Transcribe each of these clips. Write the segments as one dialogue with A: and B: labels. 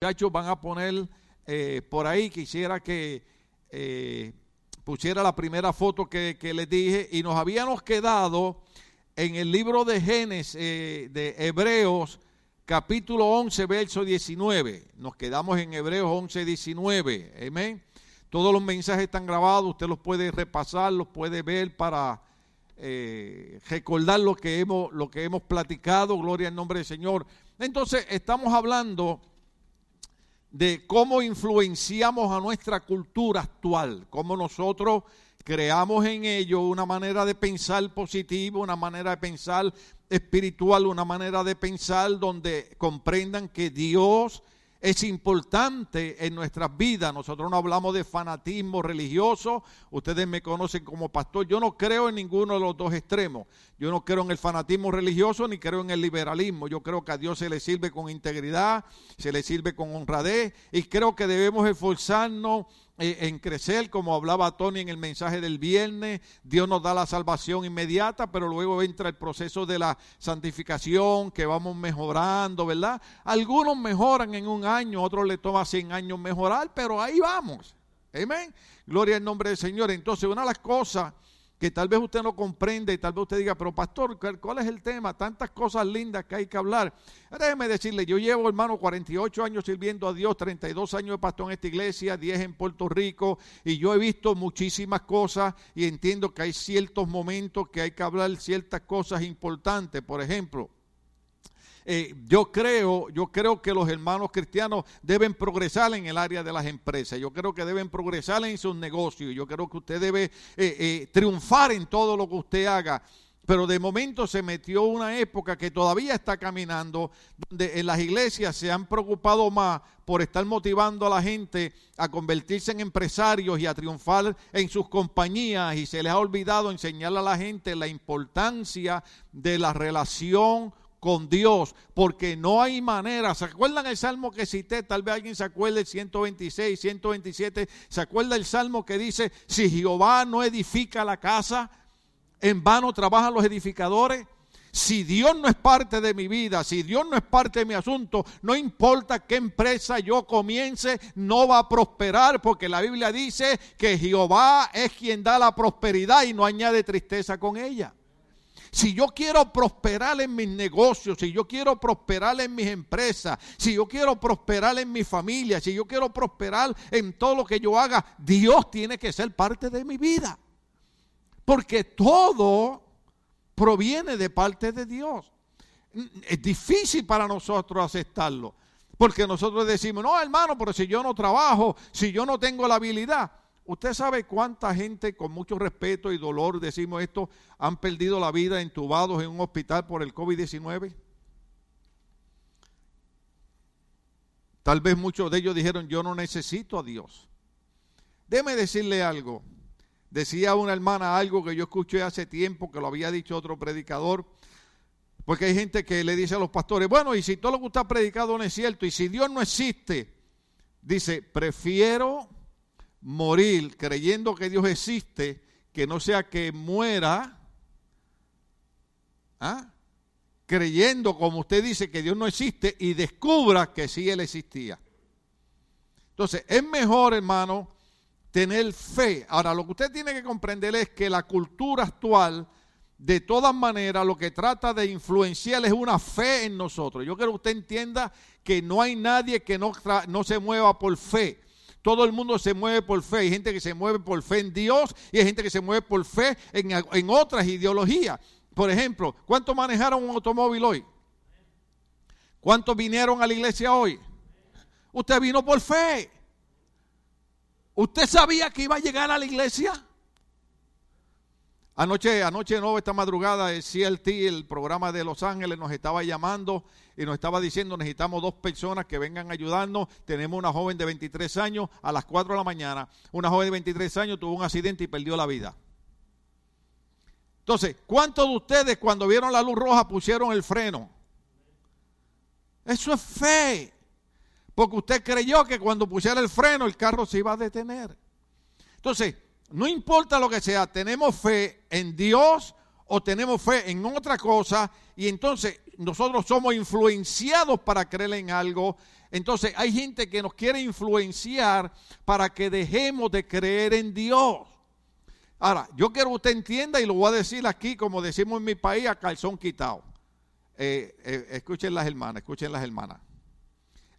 A: muchachos van a poner eh, por ahí, quisiera que eh, pusiera la primera foto que, que, les dije, y nos habíamos quedado en el libro de Génesis, eh, de Hebreos, capítulo 11, verso 19. Nos quedamos en Hebreos 11, 19. Amén. Todos los mensajes están grabados, usted los puede repasar, los puede ver para recordar lo que, hemos, lo que hemos platicado. Gloria al nombre del Señor. Entonces, estamos hablando de cómo influenciamos a nuestra cultura actual, cómo nosotros creamos en ello una manera de pensar positiva, una manera de pensar espiritual, una manera de pensar donde comprendan que Dios es importante en nuestras vidas. Nosotros no hablamos de fanatismo religioso. Ustedes me conocen como pastor. Yo no creo en ninguno de los dos extremos. Yo no creo en el fanatismo religioso ni creo en el liberalismo. Yo creo que a Dios se le sirve con integridad, se le sirve con honradez y creo que debemos esforzarnos en crecer, como hablaba Tony en el mensaje del viernes, Dios nos da la salvación inmediata, pero luego entra el proceso de la santificación, que vamos mejorando, ¿verdad? Algunos mejoran en un año, otros le toma 100 años mejorar, pero ahí vamos. Amén. Gloria al nombre del Señor. Entonces, una de las cosas que tal vez usted no comprende y tal vez usted diga, pero pastor, ¿cuál es el tema? Tantas cosas lindas que hay que hablar. Déjeme decirle, yo llevo, hermano, 48 años sirviendo a Dios, 32 años de pastor en esta iglesia, 10 en Puerto Rico, y yo he visto muchísimas cosas y entiendo que hay ciertos momentos que hay que hablar ciertas cosas importantes. Por ejemplo, eh, yo creo, yo creo que los hermanos cristianos deben progresar en el área de las empresas. Yo creo que deben progresar en sus negocios. Yo creo que usted debe eh, eh, triunfar en todo lo que usted haga. Pero de momento se metió una época que todavía está caminando, donde en las iglesias se han preocupado más por estar motivando a la gente a convertirse en empresarios y a triunfar en sus compañías y se les ha olvidado enseñarle a la gente la importancia de la relación con Dios, porque no hay manera. ¿Se acuerdan el salmo que cité? Tal vez alguien se acuerde el 126, 127. ¿Se acuerda el salmo que dice, si Jehová no edifica la casa, en vano trabajan los edificadores? Si Dios no es parte de mi vida, si Dios no es parte de mi asunto, no importa qué empresa yo comience, no va a prosperar, porque la Biblia dice que Jehová es quien da la prosperidad y no añade tristeza con ella. Si yo quiero prosperar en mis negocios, si yo quiero prosperar en mis empresas, si yo quiero prosperar en mi familia, si yo quiero prosperar en todo lo que yo haga, Dios tiene que ser parte de mi vida. Porque todo proviene de parte de Dios. Es difícil para nosotros aceptarlo. Porque nosotros decimos, no hermano, pero si yo no trabajo, si yo no tengo la habilidad, ¿Usted sabe cuánta gente, con mucho respeto y dolor, decimos esto, han perdido la vida entubados en un hospital por el COVID-19? Tal vez muchos de ellos dijeron, yo no necesito a Dios. Déme decirle algo. Decía una hermana algo que yo escuché hace tiempo, que lo había dicho otro predicador, porque hay gente que le dice a los pastores, bueno, y si todo lo que usted ha predicado no es cierto, y si Dios no existe, dice, prefiero morir creyendo que Dios existe, que no sea que muera, ¿ah? creyendo, como usted dice, que Dios no existe y descubra que sí Él existía. Entonces, es mejor, hermano, tener fe. Ahora, lo que usted tiene que comprender es que la cultura actual, de todas maneras, lo que trata de influenciar es una fe en nosotros. Yo quiero que usted entienda que no hay nadie que no, no se mueva por fe. Todo el mundo se mueve por fe. Hay gente que se mueve por fe en Dios y hay gente que se mueve por fe en, otras ideologías. Por ejemplo, ¿cuántos manejaron un automóvil hoy? ¿Cuántos vinieron a la iglesia hoy? Usted vino por fe. ¿Usted sabía que iba a llegar a la iglesia? Anoche, anoche no, esta madrugada, el CLT, el programa de Los Ángeles, nos estaba llamando y nos estaba diciendo, necesitamos dos personas que vengan a ayudarnos. Tenemos una joven de 23 años a las 4 de la mañana. Una joven de 23 años tuvo un accidente y perdió la vida. Entonces, ¿cuántos de ustedes cuando vieron la luz roja pusieron el freno? Eso es fe. Porque usted creyó que cuando pusiera el freno el carro se iba a detener. Entonces, no importa lo que sea, tenemos fe en Dios o tenemos fe en otra cosa y entonces nosotros somos influenciados para creer en algo. Entonces hay gente que nos quiere influenciar para que dejemos de creer en Dios. Ahora, yo quiero que usted entienda y lo voy a decir aquí, como decimos en mi país, a calzón quitado. Eh, eh, escuchen las hermanas, escuchen las hermanas.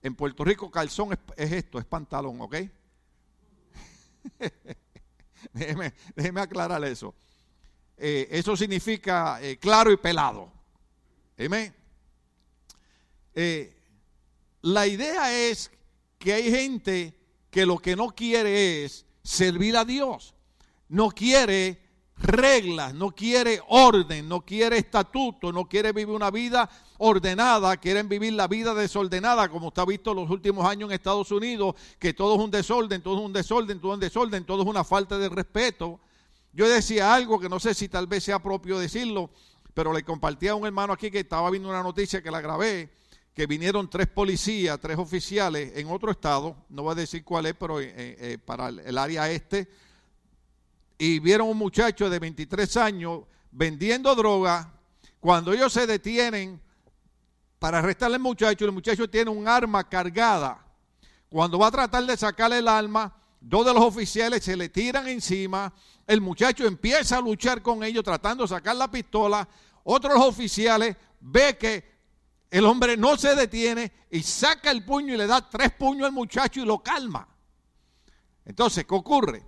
A: En Puerto Rico calzón es, esto, es pantalón, ¿ok? déjeme, déjeme, aclarar eso. Eh, eso significa claro y pelado. Amén. la idea es que hay gente que lo que no quiere es servir a Dios no quiere reglas, no quiere orden, no quiere estatuto, no quiere vivir una vida ordenada, quieren vivir la vida desordenada, como está visto en los últimos años en Estados Unidos, que todo es un desorden, todo es un desorden, todo es un desorden, todo es una falta de respeto. Yo decía algo que no sé si tal vez sea propio decirlo, pero le compartí a un hermano aquí que estaba viendo una noticia que la grabé, que vinieron tres policías, tres oficiales en otro estado, no voy a decir cuál es, pero eh, eh, para el área este, y vieron un muchacho de 23 años vendiendo droga. Cuando ellos se detienen para arrestarle al muchacho, el muchacho tiene un arma cargada. Cuando va a tratar de sacarle el arma, dos de los oficiales se le tiran encima. El muchacho empieza a luchar con ellos tratando de sacar la pistola. Otros oficiales ve que el hombre no se detiene y saca el puño y le da tres puños al muchacho y lo calma. Entonces, ¿qué ocurre?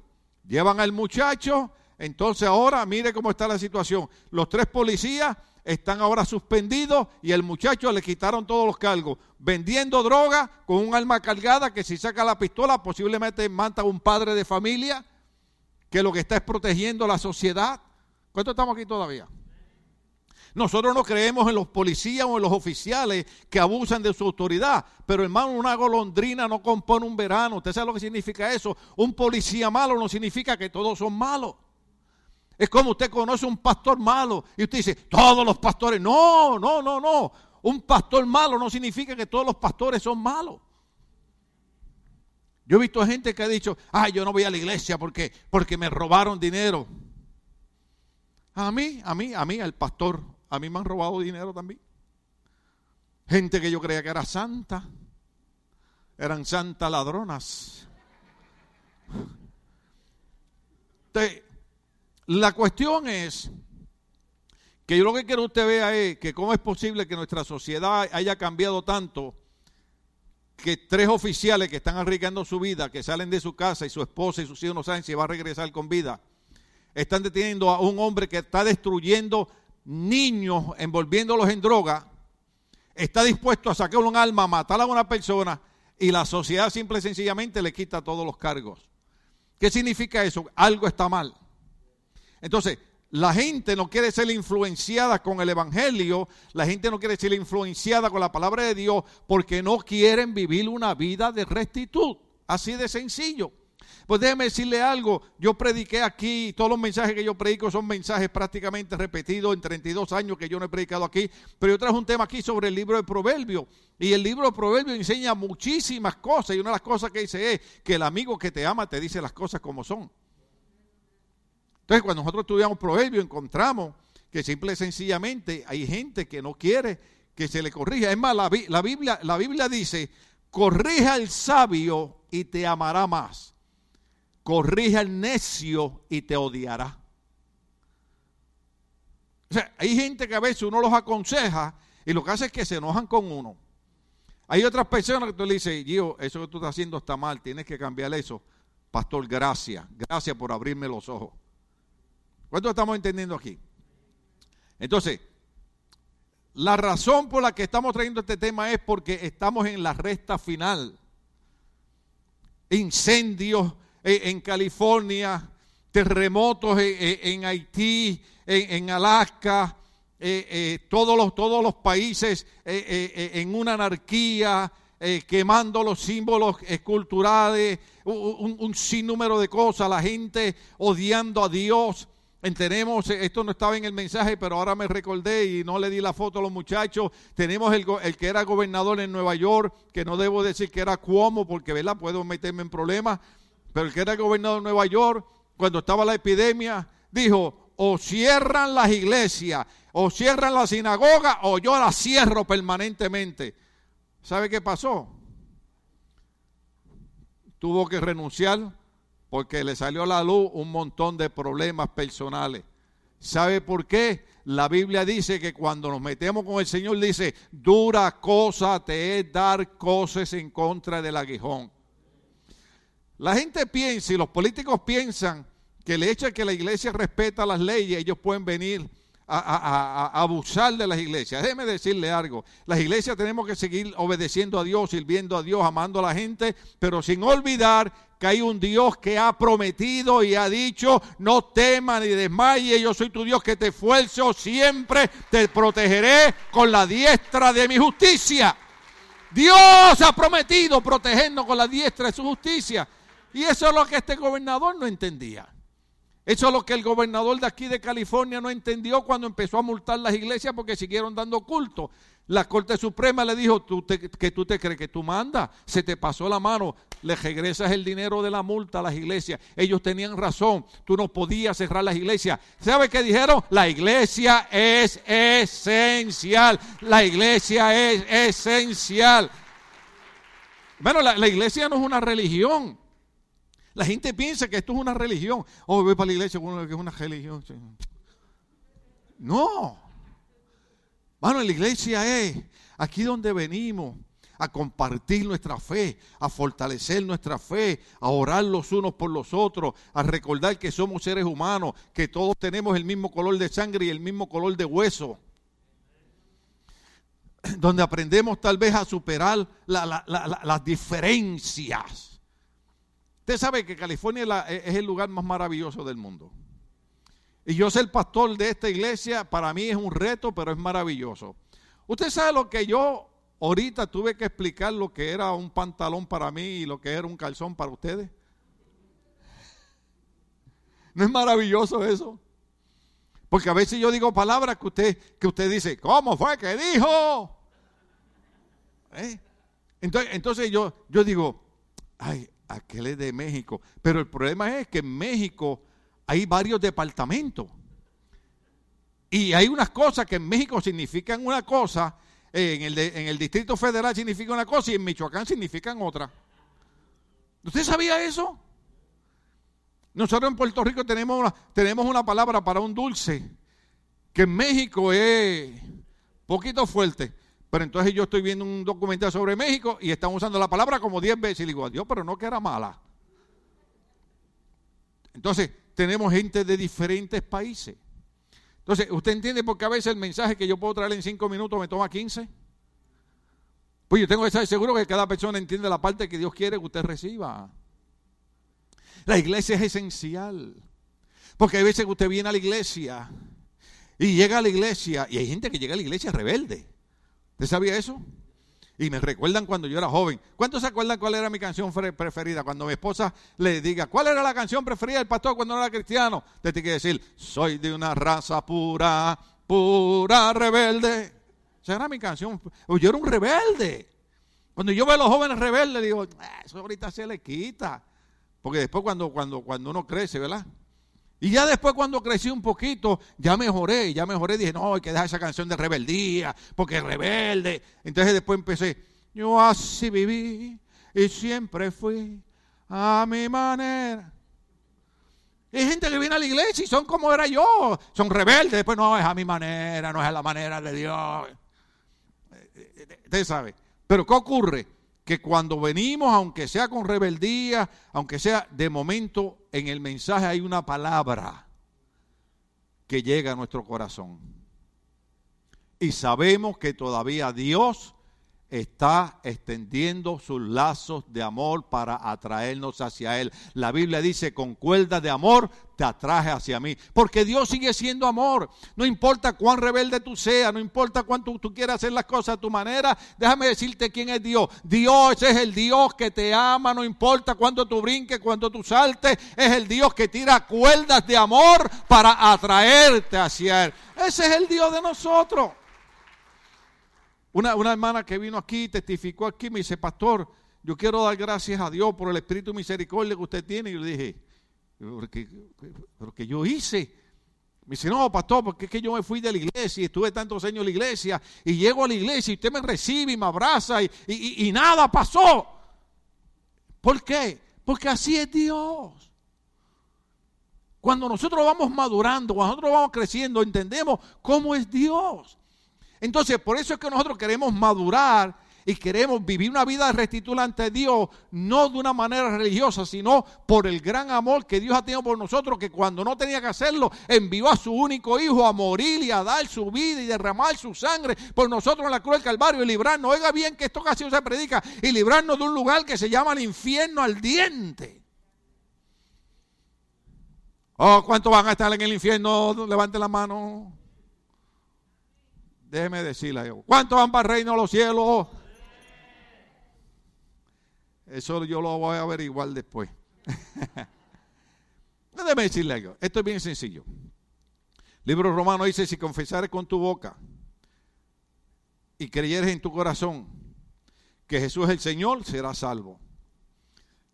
A: Llevan al muchacho, entonces ahora mire cómo está la situación. Los tres policías están ahora suspendidos y el muchacho le quitaron todos los cargos. Vendiendo droga con un arma cargada que si saca la pistola posiblemente mata a un padre de familia que lo que está es protegiendo la sociedad. ¿Cuánto estamos aquí todavía? Nosotros no creemos en los policías o en los oficiales que abusan de su autoridad. Pero hermano, una golondrina no compone un verano. ¿Usted sabe lo que significa eso? Un policía malo no significa que todos son malos. Es como usted conoce un pastor malo y usted dice, todos los pastores. No, no, no, no. Un pastor malo no significa que todos los pastores son malos. Yo he visto gente que ha dicho, ay, yo no voy a la iglesia porque, porque me robaron dinero. A mí, a mí, a mí, al pastor a mí me han robado dinero también. Gente que yo creía que era santa. Eran santas ladronas. La cuestión es que yo lo que quiero que usted vea es que cómo es posible que nuestra sociedad haya cambiado tanto que tres oficiales que están arriesgando su vida, que salen de su casa y su esposa y sus hijos no saben si va a regresar con vida, están deteniendo a un hombre que está destruyendo niños envolviéndolos en droga, está dispuesto a sacar un alma, matar a una persona y la sociedad simple y sencillamente le quita todos los cargos. ¿Qué significa eso? Algo está mal. Entonces, la gente no quiere ser influenciada con el Evangelio, la gente no quiere ser influenciada con la palabra de Dios porque no quieren vivir una vida de rectitud. Así de sencillo. Pues déjeme decirle algo, yo prediqué aquí, todos los mensajes que yo predico son mensajes prácticamente repetidos en 32 años que yo no he predicado aquí, pero yo traje un tema aquí sobre el libro de Proverbios. Y el libro de Proverbios enseña muchísimas cosas y una de las cosas que dice es que el amigo que te ama te dice las cosas como son. Entonces cuando nosotros estudiamos Proverbios encontramos que simple y sencillamente hay gente que no quiere que se le corrija. Es más, la, Biblia, la Biblia dice, corrija al sabio y te amará más corrige al necio y te odiará. O sea, hay gente que a veces uno los aconseja y lo que hace es que se enojan con uno. Hay otras personas que tú le dices, yo, eso que tú estás haciendo está mal, tienes que cambiar eso. Pastor, gracias, gracias por abrirme los ojos. ¿Cuánto estamos entendiendo aquí? Entonces, la razón por la que estamos trayendo este tema es porque estamos en la resta final. Incendios, en California, terremotos en, Haití, en, Alaska, eh, eh, todos, los, países eh, en una anarquía, quemando los símbolos esculturales, un, un, sinnúmero de cosas, la gente odiando a Dios. Tenemos, esto no estaba en el mensaje, pero ahora me recordé y no le di la foto a los muchachos. Tenemos el, el que era gobernador en Nueva York, que no debo decir que era Cuomo, porque ¿verdad? puedo meterme en problemas pero el que era gobernador de Nueva York, cuando estaba la epidemia, dijo, o cierran las iglesias, o cierran la sinagoga, o yo la cierro permanentemente. ¿Sabe qué pasó? Tuvo que renunciar porque le salió a la luz un montón de problemas personales. ¿Sabe por qué? La Biblia dice que cuando nos metemos con el Señor dice, dura cosa te es dar cosas en contra del aguijón. La gente piensa y los políticos piensan que el hecho de que la iglesia respeta las leyes, ellos pueden venir a, abusar de las iglesias. Déjeme decirle algo. Las iglesias tenemos que seguir obedeciendo a Dios, sirviendo a Dios, amando a la gente, pero sin olvidar que hay un Dios que ha prometido y ha dicho, no temas ni desmayes, yo soy tu Dios que te esfuerzo, siempre te protegeré con la diestra de mi justicia. Dios ha prometido protegernos con la diestra de su justicia. Y eso es lo que este gobernador no entendía. Eso es lo que el gobernador de aquí de California no entendió cuando empezó a multar las iglesias porque siguieron dando culto. La Corte Suprema le dijo, ¿Tú que tú te crees que tú mandas, se te pasó la mano, le regresas el dinero de la multa a las iglesias. Ellos tenían razón, tú no podías cerrar las iglesias. ¿Sabe qué dijeron? La iglesia es esencial, la iglesia es esencial. Bueno, la iglesia no es una religión. La gente piensa que esto es una religión. Oh, voy para la iglesia, que es una religión. No. Bueno, la iglesia es aquí donde venimos a compartir nuestra fe, a fortalecer nuestra fe, a orar los unos por los otros, a recordar que somos seres humanos, que todos tenemos el mismo color de sangre y el mismo color de hueso. Donde aprendemos tal vez a superar las diferencias Usted sabe que California es el lugar más maravilloso del mundo. Y yo ser pastor de esta iglesia, para mí es un reto, pero es maravilloso. Usted sabe lo que yo ahorita tuve que explicar lo que era un pantalón para mí y lo que era un calzón para ustedes. ¿No es maravilloso eso? Porque a veces yo digo palabras que usted, que usted dice, ¿cómo fue que dijo? ¿Eh? Entonces, entonces yo, yo digo, ay, aquel es de México. Pero el problema es que en México hay varios departamentos. Y hay unas cosas que en México significan una cosa, en el, en el Distrito Federal significa una cosa y en Michoacán significan otra. ¿Usted sabía eso? Nosotros en Puerto Rico tenemos una, tenemos una palabra para un dulce que en México es poquito fuerte. Pero entonces yo estoy viendo un documental sobre México y están usando la palabra como 10 veces y digo, Dios, pero no que era mala. Entonces, tenemos gente de diferentes países. Entonces, ¿usted entiende por qué a veces el mensaje que yo puedo traer en 5 minutos me toma 15? Pues yo tengo que estar seguro que cada persona entiende la parte que Dios quiere que usted reciba. La iglesia es esencial. Porque hay veces que usted viene a la iglesia y llega a la iglesia y hay gente que llega a la iglesia rebelde. ¿Usted sabía eso? Y me recuerdan cuando yo era joven. ¿Cuántos se acuerdan cuál era mi canción preferida? Cuando mi esposa le diga, ¿cuál era la canción preferida del pastor cuando no era cristiano? Te tiene que decir, soy de una raza pura, pura rebelde. Esa era mi canción. Yo era un rebelde. Cuando yo veo a los jóvenes rebeldes, digo, ah, eso ahorita se le quita. Porque después cuando, cuando, cuando uno crece, ¿verdad? Y ya después cuando crecí un poquito, ya mejoré, ya mejoré, dije, no, hay que dejar esa canción de rebeldía, porque es rebelde. Entonces después empecé, yo así viví y siempre fui a mi manera. hay gente que viene a la iglesia y son como era yo, son rebeldes, después no, es a mi manera, no es a la manera de Dios. Usted sabe. Pero ¿qué ocurre? Que cuando venimos, aunque sea con rebeldía, aunque sea de momento, en el mensaje hay una palabra que llega a nuestro corazón. Y sabemos que todavía Dios está extendiendo sus lazos de amor para atraernos hacia Él. La Biblia dice, con cuerdas de amor te atraje hacia mí. Porque Dios sigue siendo amor. No importa cuán rebelde tú seas, no importa cuánto tú quieras hacer las cosas a tu manera. Déjame decirte quién es Dios. Dios es el Dios que te ama, no importa cuánto tú brinques, cuánto tú saltes. Es el Dios que tira cuerdas de amor para atraerte hacia Él. Ese es el Dios de nosotros. Una, hermana que vino aquí, testificó aquí, me dice, pastor, yo quiero dar gracias a Dios por el espíritu misericordia que usted tiene. Y yo dije, ¿pero qué, yo hice? Me dice, no, pastor, porque es que yo me fui de la iglesia y estuve tantos años en la iglesia y llego a la iglesia y usted me recibe y me abraza y, y nada pasó. ¿Por qué? Porque así es Dios. Cuando nosotros vamos madurando, cuando nosotros vamos creciendo, entendemos cómo es Dios. Entonces, por eso es que nosotros queremos madurar y queremos vivir una vida de ante Dios, no de una manera religiosa, sino por el gran amor que Dios ha tenido por nosotros, que cuando no tenía que hacerlo, envió a su único hijo a morir y a dar su vida y derramar su sangre por nosotros en la cruz del Calvario y librarnos. Oiga bien que esto casi se predica y librarnos de un lugar que se llama el infierno al diente. Oh, ¿cuántos van a estar en el infierno? Levante la mano. Déjeme decirle, ¿cuántos van para el reino de los cielos? Eso yo lo voy a averiguar después. Déjeme decirle algo. Esto es bien sencillo. Libro romano dice, si confesares con tu boca y creyeres en tu corazón que Jesús es el Señor, serás salvo.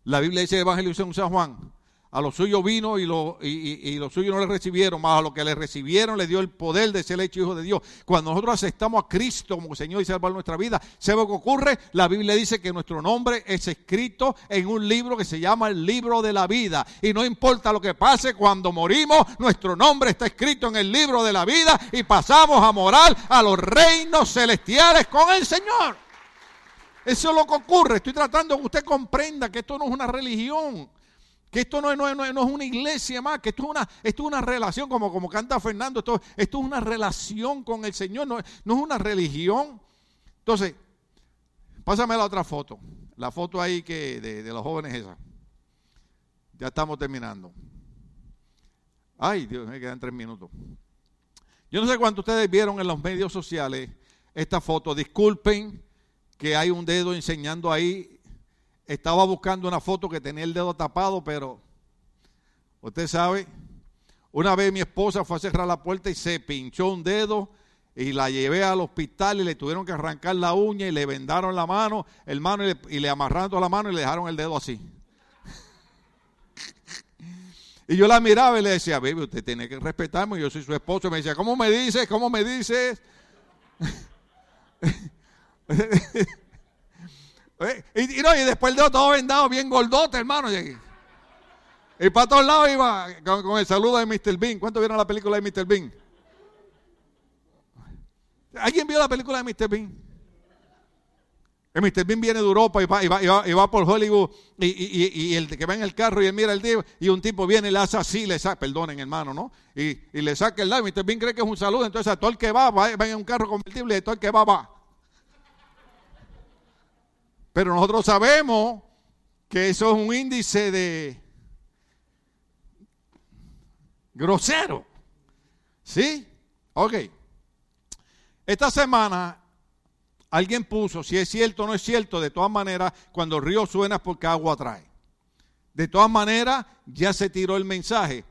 A: La Biblia dice Evangelio de San Juan, a los suyos vino y, lo, y, no le recibieron, más a los que le recibieron le dio el poder de ser hecho hijo de Dios. Cuando nosotros aceptamos a Cristo como Señor y Salvador de nuestra vida, ¿sabe lo que ocurre? La Biblia dice que nuestro nombre es escrito en un libro que se llama el libro de la vida. Y no importa lo que pase cuando morimos, nuestro nombre está escrito en el libro de la vida y pasamos a morar a los reinos celestiales con el Señor. Eso es lo que ocurre. Estoy tratando que usted comprenda que esto no es una religión. Que esto no es, no, es, una iglesia más, que esto es una, esto es una relación, como, como canta Fernando, esto, esto es una relación con el Señor, no, no es una religión. Entonces, pásame la otra foto, la foto ahí que de, de los jóvenes esa. Ya estamos terminando. Ay, Dios, me quedan tres minutos. Yo no sé cuánto ustedes vieron en los medios sociales esta foto. Disculpen que hay un dedo enseñando ahí estaba buscando una foto que tenía el dedo tapado, pero usted sabe, una vez mi esposa fue a cerrar la puerta y se pinchó un dedo y la llevé al hospital y le tuvieron que arrancar la uña y le vendaron la mano, el mano y le, y le amarraron la mano y le dejaron el dedo así. Y yo la miraba y le decía, baby, usted tiene que respetarme, yo soy su esposo. Y me decía, ¿cómo me dices? ¿Cómo me dices? Eh, y, no, y después el dedo todo vendado, bien gordote, hermano. Y, para todos lados iba con, el saludo de Mr. Bean. ¿Cuántos vieron la película de Mr. Bean? ¿Alguien vio la película de Mr. Bean? El Mr. Bean viene de Europa y va, y va, y va, por Hollywood y, el que va en el carro y él mira el tipo y un tipo viene y le hace así, le saca, perdonen hermano, ¿no? Y, le saca el lado. Mr. Bean cree que es un saludo, entonces a todo el que va, va, va en un carro convertible y a todo el que va, va. Pero nosotros sabemos que eso es un índice de grosero. ¿Sí? Ok. Esta semana alguien puso, si es cierto o no es cierto, de todas maneras, cuando el río suena es porque agua trae. De todas maneras, ya se tiró el mensaje.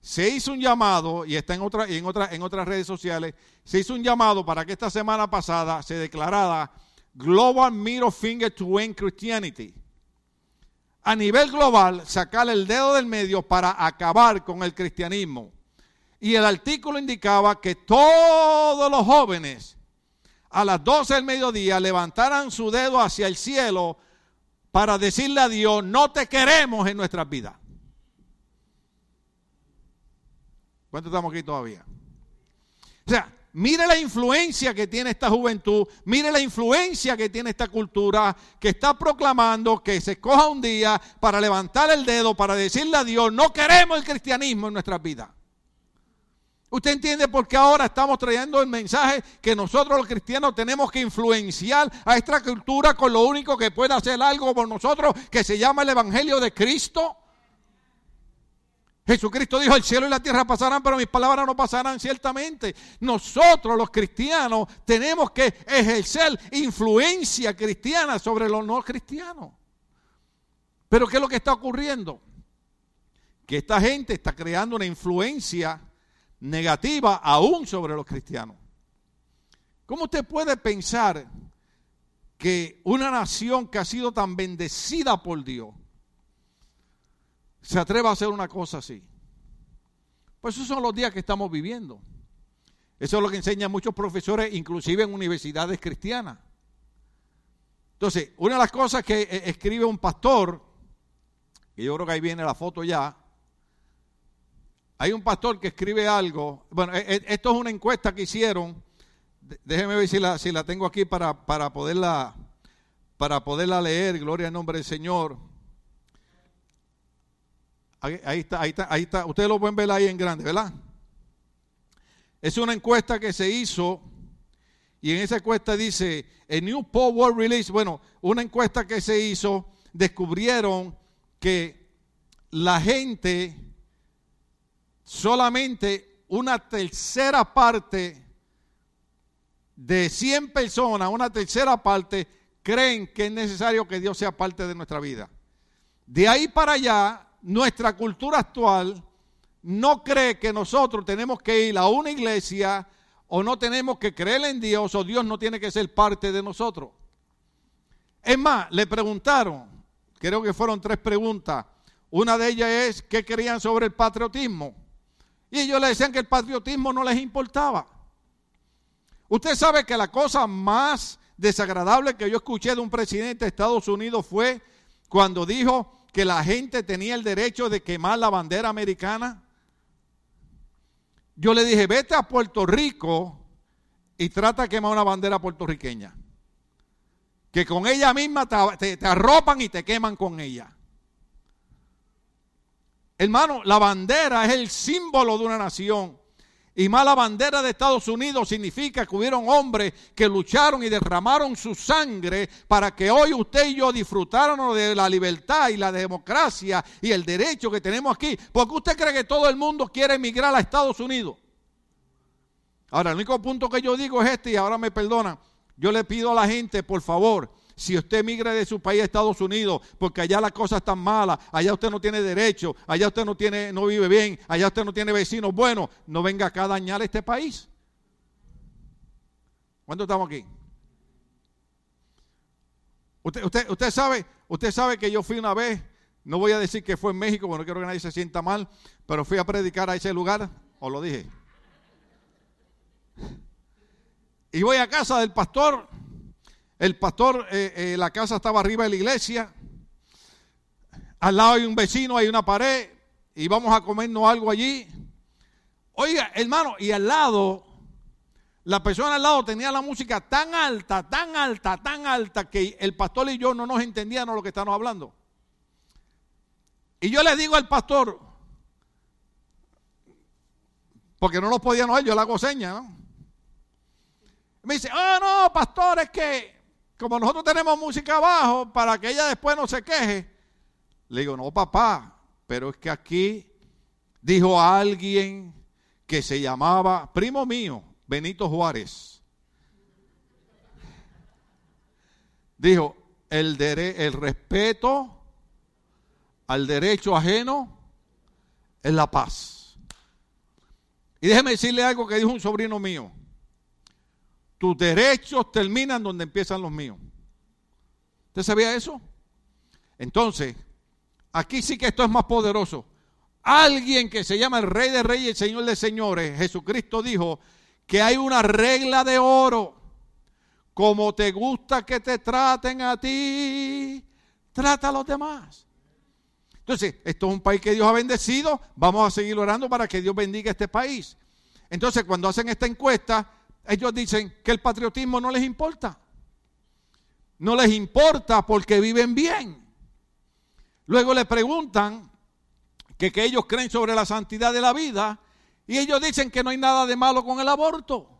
A: Se hizo un llamado, y está en, otra, en, otra, en otras redes sociales, se hizo un llamado para que esta semana pasada se declarara Global Middle Finger to End Christianity. A nivel global, sacar el dedo del medio para acabar con el cristianismo. Y el artículo indicaba que todos los jóvenes a las 12 del mediodía levantaran su dedo hacia el cielo para decirle a Dios, no te queremos en nuestras vidas. ¿Cuántos estamos aquí todavía? O sea, Mire la influencia que tiene esta juventud, mire la influencia que tiene esta cultura que está proclamando que se escoja un día para levantar el dedo, para decirle a Dios, no queremos el cristianismo en nuestras vidas. Usted entiende por qué ahora estamos trayendo el mensaje que nosotros los cristianos tenemos que influenciar a esta cultura con lo único que puede hacer algo por nosotros, que se llama el Evangelio de Cristo. Jesucristo dijo, el cielo y la tierra pasarán, pero mis palabras no pasarán ciertamente. Nosotros los cristianos tenemos que ejercer influencia cristiana sobre los no cristianos. Pero ¿qué es lo que está ocurriendo? Que esta gente está creando una influencia negativa aún sobre los cristianos. ¿Cómo usted puede pensar que una nación que ha sido tan bendecida por Dios, se atreva a hacer una cosa así. Pues esos son los días que estamos viviendo. Eso es lo que enseñan muchos profesores, inclusive en universidades cristianas. Entonces, una de las cosas que eh, escribe un pastor, y yo creo que ahí viene la foto ya, hay un pastor que escribe algo, bueno, e, e, esto es una encuesta que hicieron, déjeme ver si la, tengo aquí para, para, poderla, para poderla leer, gloria al nombre del Señor. Ahí, está, ahí está, ahí está, ustedes lo pueden ver ahí en grande, ¿verdad? Es una encuesta que se hizo y en esa encuesta dice, el New World Release, bueno, una encuesta que se hizo, descubrieron que la gente, solamente una tercera parte de 100 personas, una tercera parte, creen que es necesario que Dios sea parte de nuestra vida. De ahí para allá, nuestra cultura actual no cree que nosotros tenemos que ir a una iglesia o no tenemos que creer en Dios o Dios no tiene que ser parte de nosotros. Es más, le preguntaron, creo que fueron tres preguntas. Una de ellas es, ¿qué creían sobre el patriotismo? Y ellos le decían que el patriotismo no les importaba. Usted sabe que la cosa más desagradable que yo escuché de un presidente de Estados Unidos fue cuando dijo que la gente tenía el derecho de quemar la bandera americana. Yo le dije, vete a Puerto Rico y trata de quemar una bandera puertorriqueña. Que con ella misma te, arropan y te queman con ella. Hermano, la bandera es el símbolo de una nación. Y más la bandera de Estados Unidos significa que hubieron hombres que lucharon y derramaron su sangre para que hoy usted y yo disfrutáramos de la libertad y la democracia y el derecho que tenemos aquí. Porque usted cree que todo el mundo quiere emigrar a Estados Unidos. Ahora, el único punto que yo digo es este y ahora me perdona. Yo le pido a la gente, por favor, si usted emigra de su país a Estados Unidos, porque allá las cosas están malas, allá usted no tiene derecho, allá usted no tiene, no vive bien, allá usted no tiene vecinos buenos, no venga acá a dañar este país. ¿Cuánto estamos aquí? Usted, usted, usted sabe, usted sabe que yo fui una vez, no voy a decir que fue en México, porque no quiero que nadie se sienta mal, pero fui a predicar a ese lugar, o lo dije. Y voy a casa del pastor el pastor, eh, eh, la casa estaba arriba de la iglesia. Al lado hay un vecino, hay una pared. Y vamos a comernos algo allí. Oiga, hermano, y al lado, la persona al lado tenía la música tan alta, tan alta, tan alta, que el pastor y yo no nos entendíamos lo que estábamos hablando. Y yo le digo al pastor, porque no nos podíamos oír, yo le hago señas, Me dice, ah, no, pastor, es que como nosotros tenemos música abajo para que ella después no se queje. Le digo, no, papá, pero es que aquí dijo alguien que se llamaba, primo mío, Benito Juárez. Dijo, el, el respeto al derecho ajeno es la paz. Y déjeme decirle algo que dijo un sobrino mío. Tus derechos terminan donde empiezan los míos. ¿Usted sabía eso? Entonces, aquí sí que esto es más poderoso. Alguien que se llama el Rey de Reyes y el Señor de Señores, Jesucristo dijo que hay una regla de oro. Como te gusta que te traten a ti, trata a los demás. Entonces, esto es un país que Dios ha bendecido. Vamos a seguir orando para que Dios bendiga este país. Entonces, cuando hacen esta encuesta, ellos dicen que el patriotismo no les importa. No les importa porque viven bien. Luego le preguntan que, que ellos creen sobre la santidad de la vida y ellos dicen que no hay nada de malo con el aborto.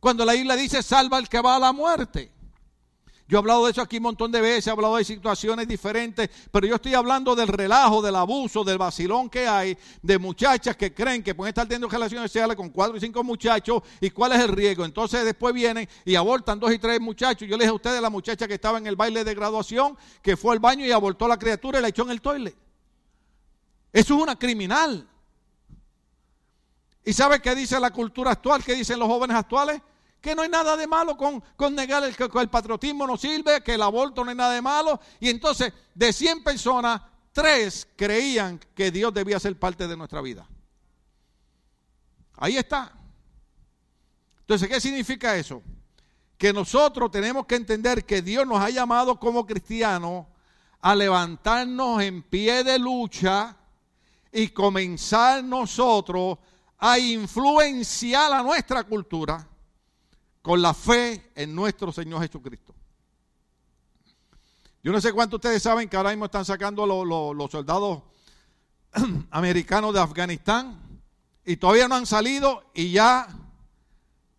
A: Cuando la Biblia dice salva al que va a la muerte. Yo he hablado de eso aquí un montón de veces, he hablado de situaciones diferentes, pero yo estoy hablando del relajo, del abuso, del vacilón que hay de muchachas que creen que pueden estar teniendo relaciones sexuales con cuatro y cinco muchachos y cuál es el riesgo. Entonces después vienen y abortan dos y tres muchachos. Yo le dije a ustedes la muchacha que estaba en el baile de graduación, que fue al baño y abortó a la criatura y la echó en el toile. Eso es una criminal. ¿Y sabe qué dice la cultura actual? ¿Qué dicen los jóvenes actuales? Que no hay nada de malo con, negar el, que el patriotismo no sirve, que el aborto no hay nada de malo. Y entonces, de 100 personas, tres creían que Dios debía ser parte de nuestra vida. Ahí está. Entonces, ¿qué significa eso? Que nosotros tenemos que entender que Dios nos ha llamado como cristianos a levantarnos en pie de lucha y comenzar nosotros a influenciar a nuestra cultura con la fe en nuestro Señor Jesucristo. Yo no sé cuántos ustedes saben que ahora mismo están sacando los, soldados americanos de Afganistán y todavía no han salido y ya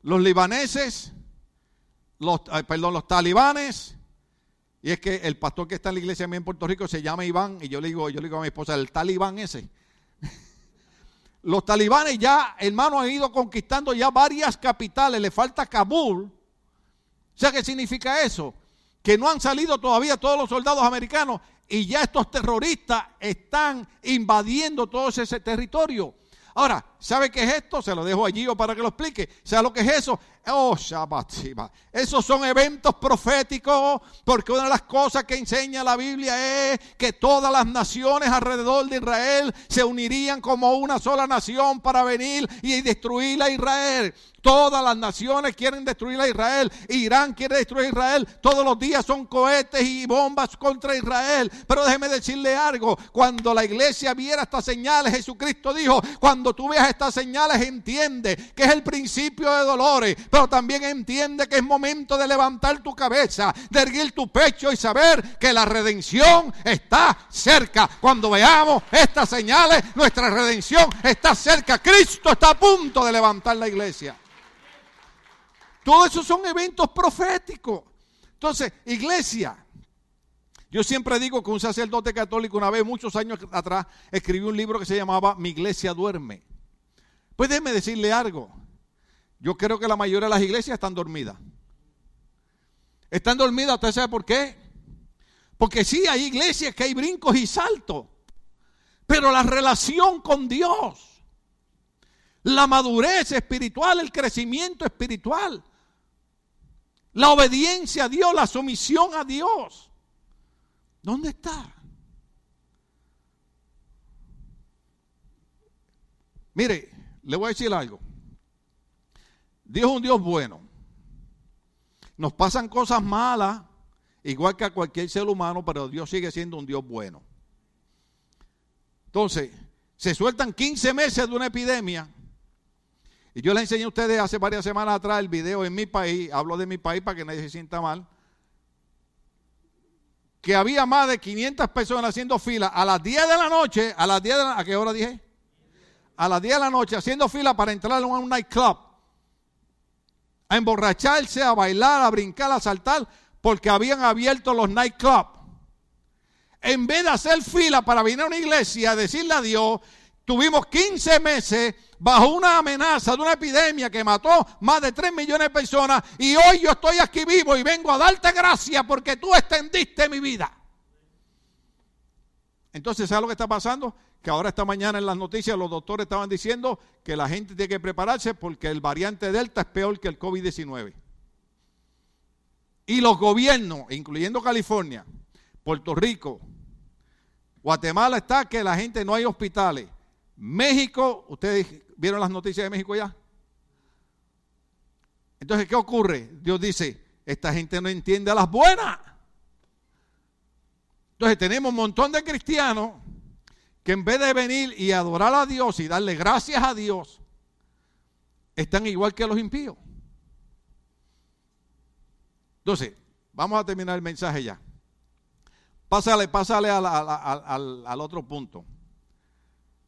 A: los libaneses, los, perdón, los talibanes, y es que el pastor que está en la iglesia en Puerto Rico se llama Iván y yo le digo, yo le digo a mi esposa, el talibán ese. Los talibanes ya, hermano, han ido conquistando ya varias capitales, le falta Kabul. O sea, ¿qué significa eso? que no han salido todavía todos los soldados americanos y ya estos terroristas están invadiendo todo ese territorio. Ahora, ¿sabe qué es esto? Se lo dejo allí o para que lo explique. ¿Sabe lo que es eso? Oh, Shabbat. Esos son eventos proféticos, porque una de las cosas que enseña la Biblia es que todas las naciones alrededor de Israel se unirían como una sola nación para venir y destruir a Israel. Todas las naciones quieren destruir a Israel. Irán quiere destruir a Israel. Todos los días son cohetes y bombas contra Israel. Pero déjeme decirle algo. Cuando la iglesia viera estas señales, Jesucristo dijo, cuando tú veas estas señales, entiende que es el principio de dolores. Pero también entiende que es momento de levantar tu cabeza, de erguir tu pecho y saber que la redención está cerca. Cuando veamos estas señales, nuestra redención está cerca. Cristo está a punto de levantar la iglesia. Todo eso son eventos proféticos. Entonces, iglesia, yo siempre digo que un sacerdote católico una vez, muchos años atrás, escribió un libro que se llamaba Mi iglesia duerme. Pues déjeme decirle algo. Yo creo que la mayoría de las iglesias están dormidas. Están dormidas, ¿usted sabe por qué? Porque sí, hay iglesias que hay brincos y saltos. Pero la relación con Dios, la madurez espiritual, el crecimiento espiritual, la obediencia a Dios, la sumisión a Dios. ¿Dónde está? Mire, le voy a decir algo. Dios es un Dios bueno. Nos pasan cosas malas, igual que a cualquier ser humano, pero Dios sigue siendo un Dios bueno. Entonces, se sueltan 15 meses de una epidemia y yo les enseñé a ustedes hace varias semanas atrás el video en mi país, hablo de mi país para que nadie se sienta mal, que había más de 500 personas haciendo fila a las 10 de la noche, a las 10 de la ¿a qué hora dije? A las 10 de la noche haciendo fila para entrar a un nightclub, a emborracharse, a bailar, a brincar, a saltar, porque habían abierto los nightclubs. En vez de hacer fila para venir a una iglesia a decirle a Dios, tuvimos 15 meses bajo una amenaza de una epidemia que mató más de 3 millones de personas y hoy yo estoy aquí vivo y vengo a darte gracias porque tú extendiste mi vida. Entonces, ¿sabes lo que está pasando? Que ahora esta mañana en las noticias los doctores estaban diciendo que la gente tiene que prepararse porque el variante Delta es peor que el COVID-19. Y los gobiernos, incluyendo California, Puerto Rico, Guatemala está que la gente no hay hospitales. México, ustedes ¿Vieron las noticias de México ya? Entonces, ¿qué ocurre? Dios dice, esta gente no entiende a las buenas. Entonces tenemos un montón de cristianos que en vez de venir y adorar a Dios y darle gracias a Dios, están igual que los impíos. Entonces, vamos a terminar el mensaje ya. Pásale, pásale al, otro punto.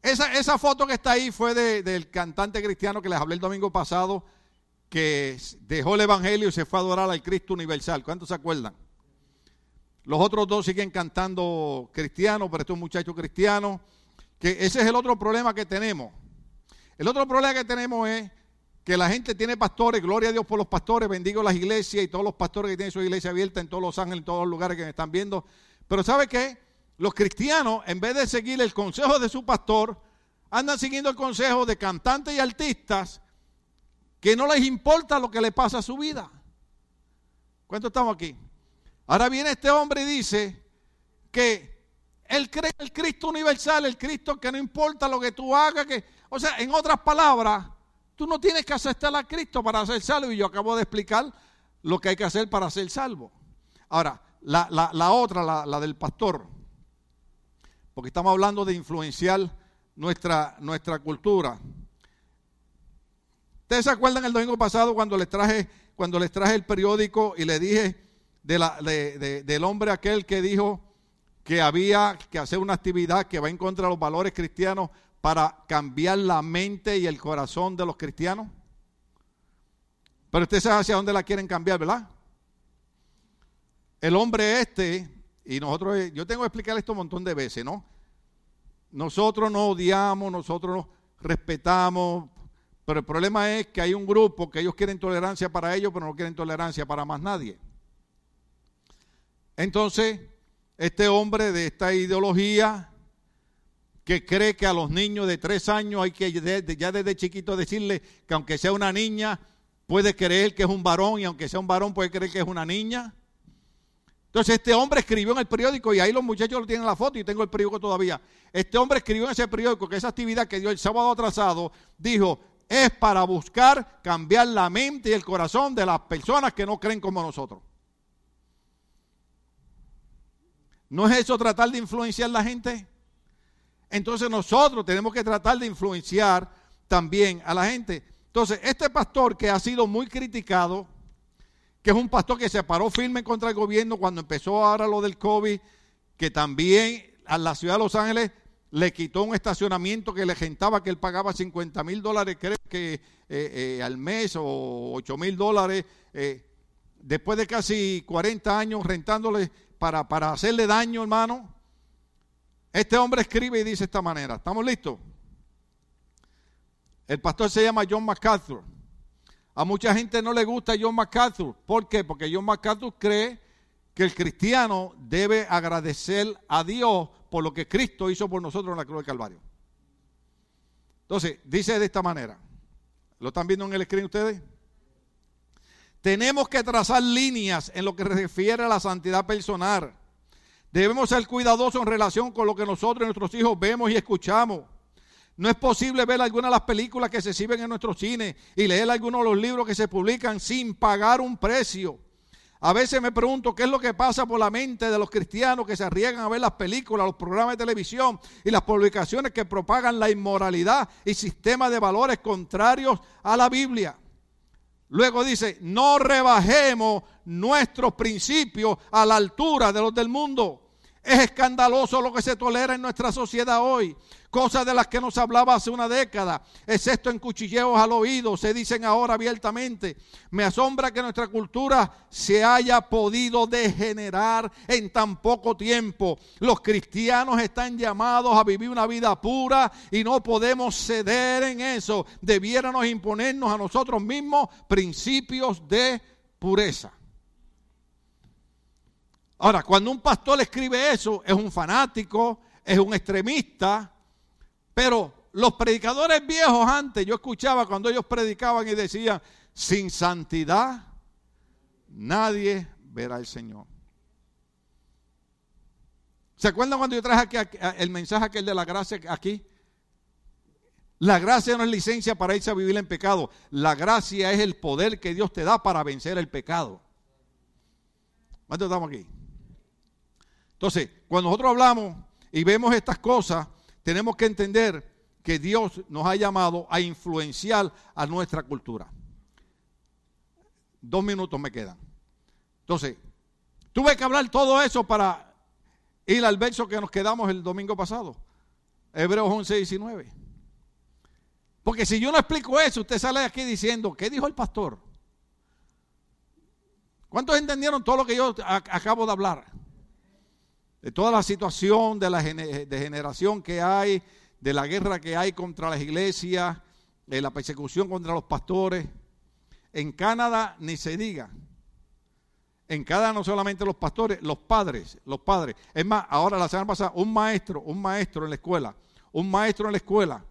A: Esa, foto que está ahí fue del cantante cristiano que les hablé el domingo pasado, que dejó el Evangelio y se fue a adorar al Cristo Universal. ¿Cuántos se acuerdan? Los otros dos siguen cantando cristiano, pero este es un muchacho cristiano. Que ese es el otro problema que tenemos. El otro problema que tenemos es que la gente tiene pastores, gloria a Dios por los pastores, bendigo las iglesias y todos los pastores que tienen su iglesia abierta en todos los ángeles, en todos los lugares que me están viendo. Pero ¿sabe qué? los cristianos, en vez de seguir el consejo de su pastor, andan siguiendo el consejo de cantantes y artistas que no les importa lo que le pasa a su vida. ¿Cuántos estamos aquí? Ahora viene este hombre y dice que él cree el Cristo universal, el Cristo que no importa lo que tú hagas, que, o sea, en otras palabras, Tú no tienes que aceptar a Cristo para ser salvo y yo acabo de explicar lo que hay que hacer para ser salvo. Ahora, la, otra, la, del pastor, porque estamos hablando de influenciar nuestra, nuestra cultura. ¿Ustedes se acuerdan el domingo pasado cuando les traje, cuando les traje el periódico y le dije de la, del hombre aquel que dijo que había que hacer una actividad que va en contra de los valores cristianos para cambiar la mente y el corazón de los cristianos? Pero usted sabe hacia dónde la quieren cambiar, ¿verdad? El hombre este, y nosotros, yo tengo que explicar esto un montón de veces, ¿no? Nosotros no odiamos, nosotros nos respetamos, pero el problema es que hay un grupo que ellos quieren tolerancia para ellos, pero no quieren tolerancia para más nadie. Entonces, este hombre de esta ideología que cree que a los niños de tres años hay que ya desde chiquito decirle que aunque sea una niña, puede creer que es un varón y aunque sea un varón puede creer que es una niña. Entonces este hombre escribió en el periódico y ahí los muchachos lo tienen la foto y tengo el periódico todavía. Este hombre escribió en ese periódico que esa actividad que dio el sábado atrasado dijo es para buscar cambiar la mente y el corazón de las personas que no creen como nosotros. ¿No es eso tratar de influenciar a la gente? Entonces nosotros tenemos que tratar de influenciar también a la gente. Entonces, este pastor que ha sido muy criticado, que es un pastor que se paró firme contra el gobierno cuando empezó ahora lo del COVID, que también a la ciudad de Los Ángeles le quitó un estacionamiento que le gentaba que él pagaba 50 mil dólares, creo que eh, eh, al mes o 8 mil dólares, eh, después de casi 40 años rentándole para, para hacerle daño, hermano. Este hombre escribe y dice de esta manera, ¿estamos listos? El pastor se llama John MacArthur. A mucha gente no le gusta John MacArthur. ¿Por qué? Porque John MacArthur cree que el cristiano debe agradecer a Dios por lo que Cristo hizo por nosotros en la cruz del Calvario. Entonces, dice de esta manera. ¿Lo están viendo en el screen ustedes? Tenemos que trazar líneas en lo que refiere a la santidad personal. Debemos ser cuidadosos en relación con lo que nosotros y nuestros hijos vemos y escuchamos. No es posible ver algunas de las películas que se exhiben en nuestro cine y leer algunos de los libros que se publican sin pagar un precio. A veces me pregunto qué es lo que pasa por la mente de los cristianos que se arriesgan a ver las películas, los programas de televisión y las publicaciones que propagan la inmoralidad y sistemas de valores contrarios a la Biblia. Luego dice, no rebajemos nuestros principios a la altura de los del mundo. Es escandaloso lo que se tolera en nuestra sociedad hoy. Cosas de las que nos hablaba hace una década, excepto en cuchilleos al oído, se dicen ahora abiertamente. Me asombra que nuestra cultura se haya podido degenerar en tan poco tiempo. Los cristianos están llamados a vivir una vida pura y no podemos ceder en eso. Debiéramos imponernos a nosotros mismos principios de pureza. Ahora, cuando un pastor escribe eso, es un fanático, es un extremista, pero los predicadores viejos antes, yo escuchaba cuando ellos predicaban y decían, sin santidad nadie verá al Señor. ¿Se acuerdan cuando yo traje aquí el mensaje aquel de la gracia aquí? La gracia no es licencia para irse a vivir en pecado. La gracia es el poder que Dios te da para vencer el pecado. ¿Cuántos estamos aquí? Entonces, cuando nosotros hablamos y vemos estas cosas, tenemos que entender que Dios nos ha llamado a influenciar a nuestra cultura. Dos minutos me quedan. Entonces, tuve que hablar todo eso para ir al verso que nos quedamos el domingo pasado. Hebreos 11, 19. Porque si yo no explico eso, usted sale de aquí diciendo, ¿qué dijo el pastor? ¿Cuántos entendieron todo lo que yo acabo de hablar? De toda la situación de la degeneración que hay, de la guerra que hay contra las iglesias, de la persecución contra los pastores. En Canadá ni se diga. En Canadá no solamente los pastores, los padres, los padres. Es más, ahora la semana pasada, un maestro, un maestro en la escuela, un maestro en la escuela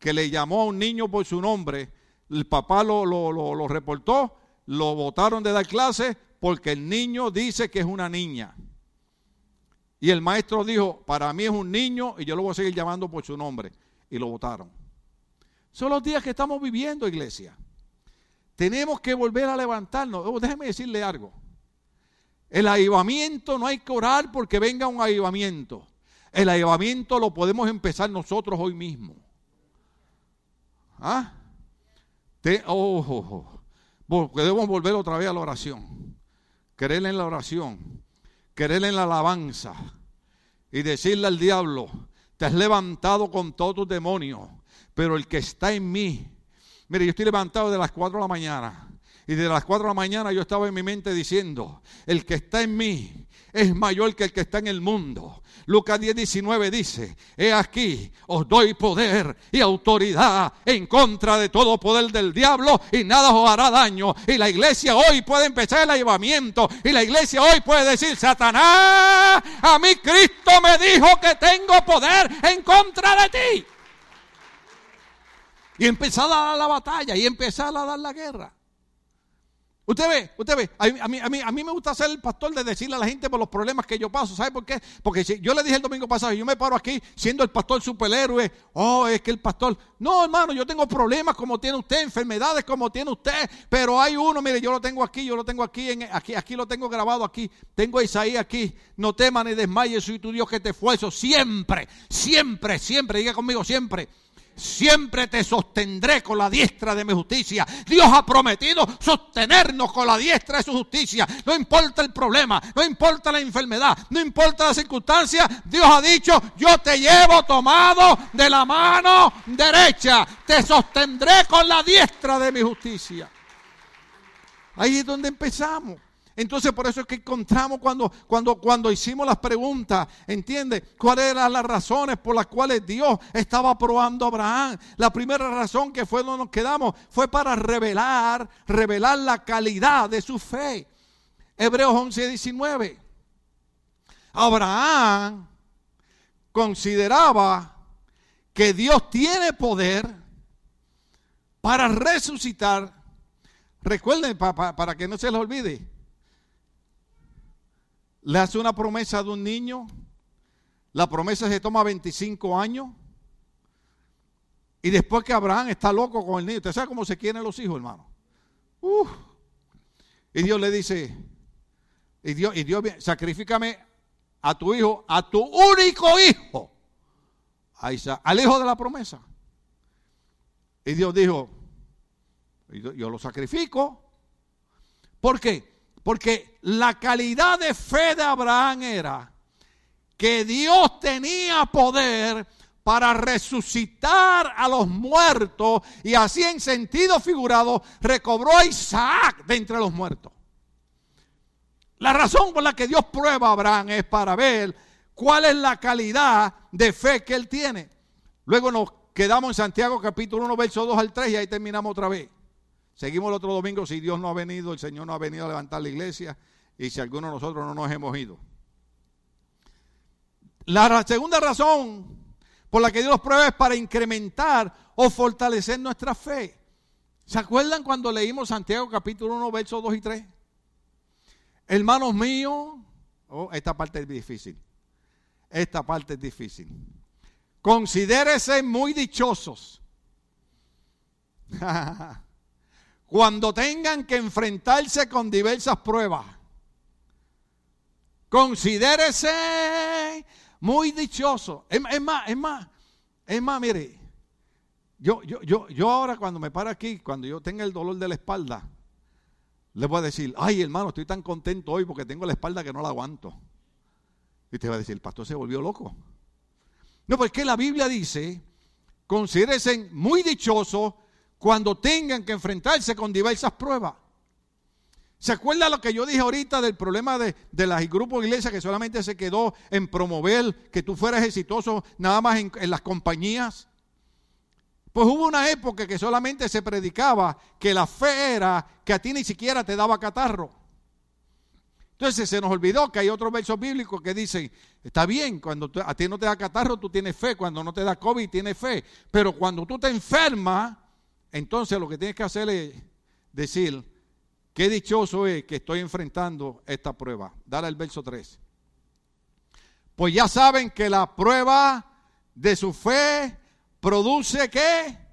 A: que le llamó a un niño por su nombre, el papá lo, lo, lo reportó, lo votaron de dar clase porque el niño dice que es una niña. Y el maestro dijo, para mí es un niño y yo lo voy a seguir llamando por su nombre. Y lo votaron. Son los días que estamos viviendo, iglesia. Tenemos que volver a levantarnos. Oh, déjeme decirle algo. El avivamiento no hay que orar porque venga un avivamiento. El avivamiento lo podemos empezar nosotros hoy mismo. ¿Ah? Oh, oh, oh, Debemos volver otra vez a la oración. Creer en la oración. Creer en la alabanza. Y decirle al diablo, te has levantado con todos tus demonios, pero el que está en mí, mire, yo estoy levantado de las 4 de la mañana. Y de las 4 de la mañana yo estaba en mi mente diciendo, el que está en mí es mayor que el que está en el mundo. Lucas 10, 19 dice, he aquí, os doy poder y autoridad en contra de todo poder del diablo y nada os hará daño. Y la iglesia hoy puede empezar el ayudamiento y la iglesia hoy puede decir, Satanás, a mí Cristo me dijo que tengo poder en contra de ti. Y empezar a dar la batalla y empezar a dar la guerra. Usted ve, usted ve, a mí, a, mí, a mí me gusta ser el pastor de decirle a la gente por los problemas que yo paso. ¿Sabe por qué? Porque si yo le dije el domingo pasado, yo me paro aquí siendo el pastor superhéroe. Oh, es que el pastor. No, hermano, yo tengo problemas como tiene usted, enfermedades como tiene usted. Pero hay uno, mire, yo lo tengo aquí, yo lo tengo aquí, en, aquí, aquí lo tengo grabado aquí. Tengo a Isaías aquí. No temas ni desmayes, soy tu Dios que te esfuerzo. Siempre, siempre, siempre, diga conmigo, siempre siempre te sostendré con la diestra de mi justicia. Dios ha prometido sostenernos con la diestra de su justicia. No importa el problema, no importa la enfermedad, no importa la circunstancia. Dios ha dicho, yo te llevo tomado de la mano derecha. Te sostendré con la diestra de mi justicia. Ahí es donde empezamos. Entonces por eso es que encontramos cuando, cuando, cuando hicimos las preguntas, ¿entiende? ¿Cuáles eran las razones por las cuales Dios estaba probando a Abraham? La primera razón que fue donde nos quedamos fue para revelar, revelar la calidad de su fe. Hebreos 11, 19. Abraham consideraba que Dios tiene poder para resucitar. Recuerden, para que no se les olvide, le hace una promesa de un niño. La promesa se toma 25 años. Y después que Abraham está loco con el niño. ¿Usted sabe cómo se quieren los hijos, hermano? Y Dios le dice, y Dios, y Dios, sacrifícame a tu hijo, a tu único hijo, al hijo de la promesa. Y Dios dijo, yo lo sacrifico. ¿Por qué? Porque la calidad de fe de Abraham era que Dios tenía poder para resucitar a los muertos y así en sentido figurado recobró a Isaac de entre los muertos. La razón por la que Dios prueba a Abraham es para ver cuál es la calidad de fe que él tiene. Luego nos quedamos en Santiago capítulo 1, verso 2 al 3 y ahí terminamos otra vez. Seguimos el otro domingo si Dios no ha venido, el Señor no ha venido a levantar la iglesia y si alguno de nosotros no nos hemos ido. La segunda razón por la que Dios prueba es para incrementar o fortalecer nuestra fe. ¿Se acuerdan cuando leímos Santiago capítulo 1, versos 2 y 3? Hermanos míos, oh, esta parte es difícil. Esta parte es difícil. Considérese muy dichosos. cuando tengan que enfrentarse con diversas pruebas. Considérese muy dichoso. Es, más, es más, es más, mire, yo, yo, yo, yo ahora cuando me paro aquí, cuando yo tenga el dolor de la espalda, le voy a decir, ay hermano, estoy tan contento hoy porque tengo la espalda que no la aguanto. Y te va a decir, el pastor se volvió loco. No, porque la Biblia dice, considérese muy dichosos cuando tengan que enfrentarse con diversas pruebas. ¿Se acuerda lo que yo dije ahorita del problema de, de las grupos de iglesia que solamente se quedó en promover que tú fueras exitoso nada más en, en las compañías? Pues hubo una época que solamente se predicaba que la fe era que a ti ni siquiera te daba catarro. Entonces se nos olvidó que hay otros versos bíblicos que dicen, está bien, cuando a ti no te da catarro tú tienes fe, cuando no te da COVID tienes fe, pero cuando tú te enfermas, entonces lo que tienes que hacer es decir, qué dichoso es que estoy enfrentando esta prueba. Dale el verso 3. Pues ya saben que la prueba de su fe produce qué?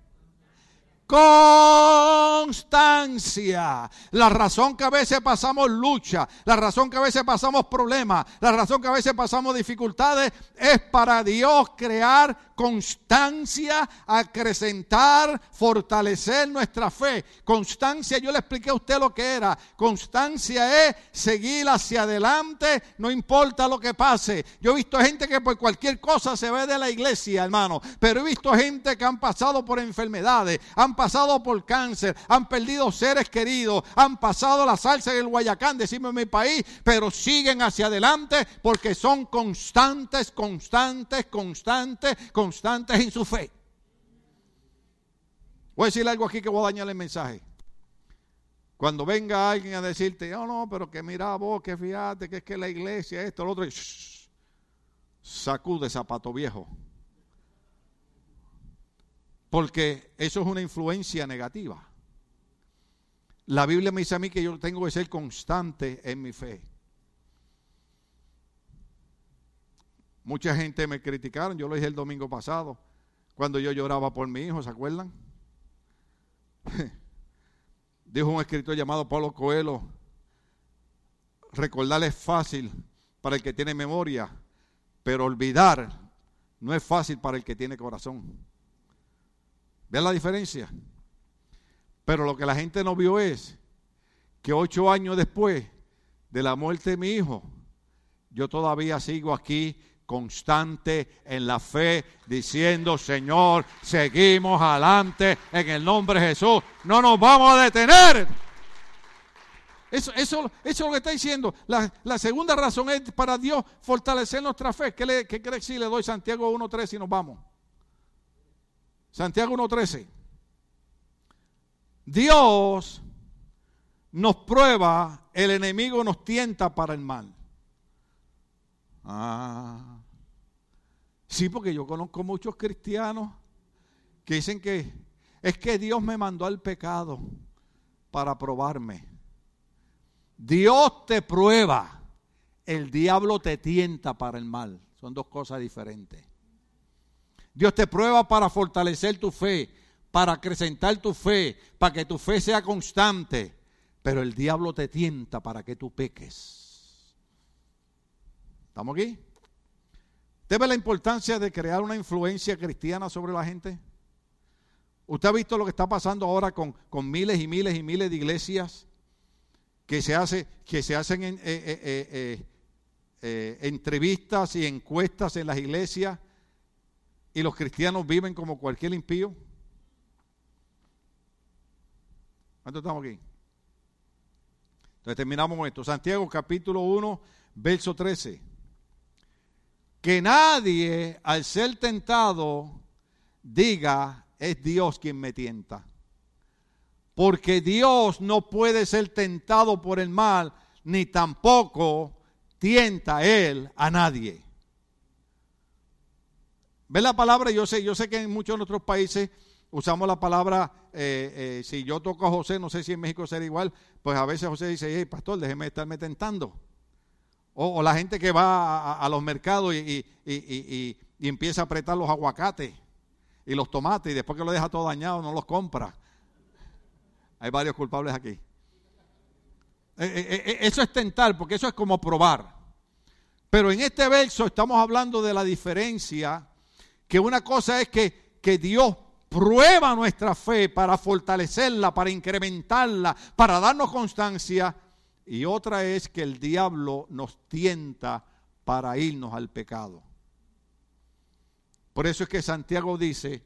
A: constancia. La razón que a veces pasamos lucha, la razón que a veces pasamos problemas, la razón que a veces pasamos dificultades es para Dios crear constancia, acrecentar, fortalecer nuestra fe. Constancia, yo le expliqué a usted lo que era. Constancia es seguir hacia adelante, no importa lo que pase. Yo he visto gente que por cualquier cosa se ve de la iglesia, hermano, pero he visto gente que han pasado por enfermedades, han pasado por cáncer, han perdido seres queridos, han pasado la salsa del Guayacán, decimos en mi país, pero siguen hacia adelante porque son constantes, constantes, constantes, constantes constantes en su fe. Voy a decir algo aquí que voy a dañar el mensaje. Cuando venga alguien a decirte, oh no, pero que mira vos, que fíjate, que es que la iglesia, esto, lo otro, sacude zapato viejo. Porque eso es una influencia negativa. La Biblia me dice a mí que yo tengo que ser constante en mi fe. Mucha gente me criticaron, yo lo dije el domingo pasado, cuando yo lloraba por mi hijo, ¿se acuerdan? Dijo un escritor llamado Pablo Coelho, recordar es fácil para el que tiene memoria, pero olvidar no es fácil para el que tiene corazón. ¿Ven la diferencia? Pero lo que la gente no vio es que ocho años después de la muerte de mi hijo, yo todavía sigo aquí constante en la fe, diciendo, Señor, seguimos adelante en el nombre de Jesús, no nos vamos a detener. Eso, eso, eso es lo que está diciendo. La, segunda razón es para Dios fortalecer nuestra fe. ¿Qué, le, qué cree si le doy Santiago 1.13 y nos vamos? Santiago 1.13. Dios nos prueba, el enemigo nos tienta para el mal. Ah. Sí, porque yo conozco muchos cristianos que dicen que es que Dios me mandó al pecado para probarme. Dios te prueba, el diablo te tienta para el mal. Son dos cosas diferentes. Dios te prueba para fortalecer tu fe, para acrecentar tu fe, para que tu fe sea constante. Pero el diablo te tienta para que tú peques. ¿Estamos aquí? ¿Usted ve la importancia de crear una influencia cristiana sobre la gente? ¿Usted ha visto lo que está pasando ahora con, miles y miles y miles de iglesias que se, hace, que se hacen en, eh, eh, eh, entrevistas y encuestas en las iglesias y los cristianos viven como cualquier impío? ¿Cuánto estamos aquí? Entonces terminamos con esto. Santiago capítulo 1, verso 13 que nadie al ser tentado diga, es Dios quien me tienta. Porque Dios no puede ser tentado por el mal, ni tampoco tienta Él a nadie. ¿Ve la palabra? Yo sé, yo sé que en muchos de nuestros países usamos la palabra, eh, eh, si yo toco a José, no sé si en México será igual, pues a veces José dice, hey, pastor, déjeme estarme tentando. O, la gente que va a, los mercados y, empieza a apretar los aguacates y los tomates y después que lo deja todo dañado no los compra. Hay varios culpables aquí. Eh, eh, eh, eso es tentar, porque eso es como probar. Pero en este verso estamos hablando de la diferencia, que una cosa es que, que Dios prueba nuestra fe para fortalecerla, para incrementarla, para darnos constancia y otra es que el diablo nos tienta para irnos al pecado. Por eso es que Santiago dice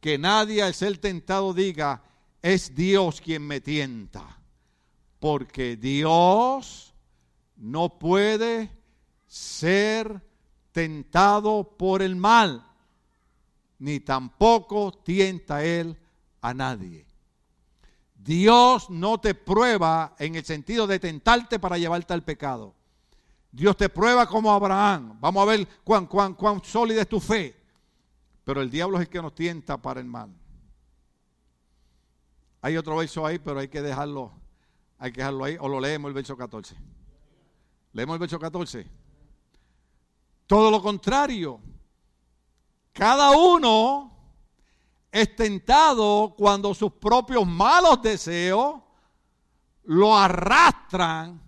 A: que nadie al ser tentado diga, es Dios quien me tienta. Porque Dios no puede ser tentado por el mal, ni tampoco tienta él a nadie. Dios no te prueba en el sentido de tentarte para llevarte al pecado. Dios te prueba como Abraham. Vamos a ver cuán, cuán, sólida es tu fe. Pero el diablo es el que nos tienta para el mal. Hay otro verso ahí, pero hay que dejarlo, hay que dejarlo ahí. O lo leemos el verso 14. Leemos el verso 14. Todo lo contrario. Cada uno es tentado cuando sus propios malos deseos lo arrastran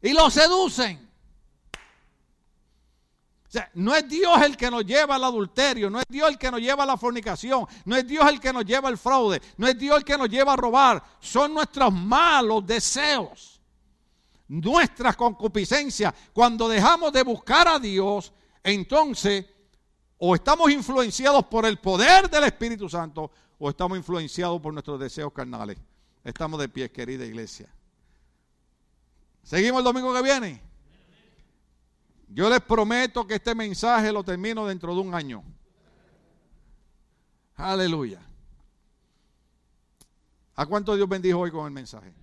A: y lo seducen. O sea, no es Dios el que nos lleva al adulterio, no es Dios el que nos lleva a la fornicación, no es Dios el que nos lleva al fraude, no es Dios el que nos lleva a robar, son nuestros malos deseos, nuestras concupiscencias. Cuando dejamos de buscar a Dios, entonces o estamos influenciados por el poder del Espíritu Santo o estamos influenciados por nuestros deseos carnales. Estamos de pie, querida iglesia. Seguimos el domingo que viene. Yo les prometo que este mensaje lo termino dentro de un año. Aleluya. ¿A cuánto Dios bendijo hoy con el mensaje?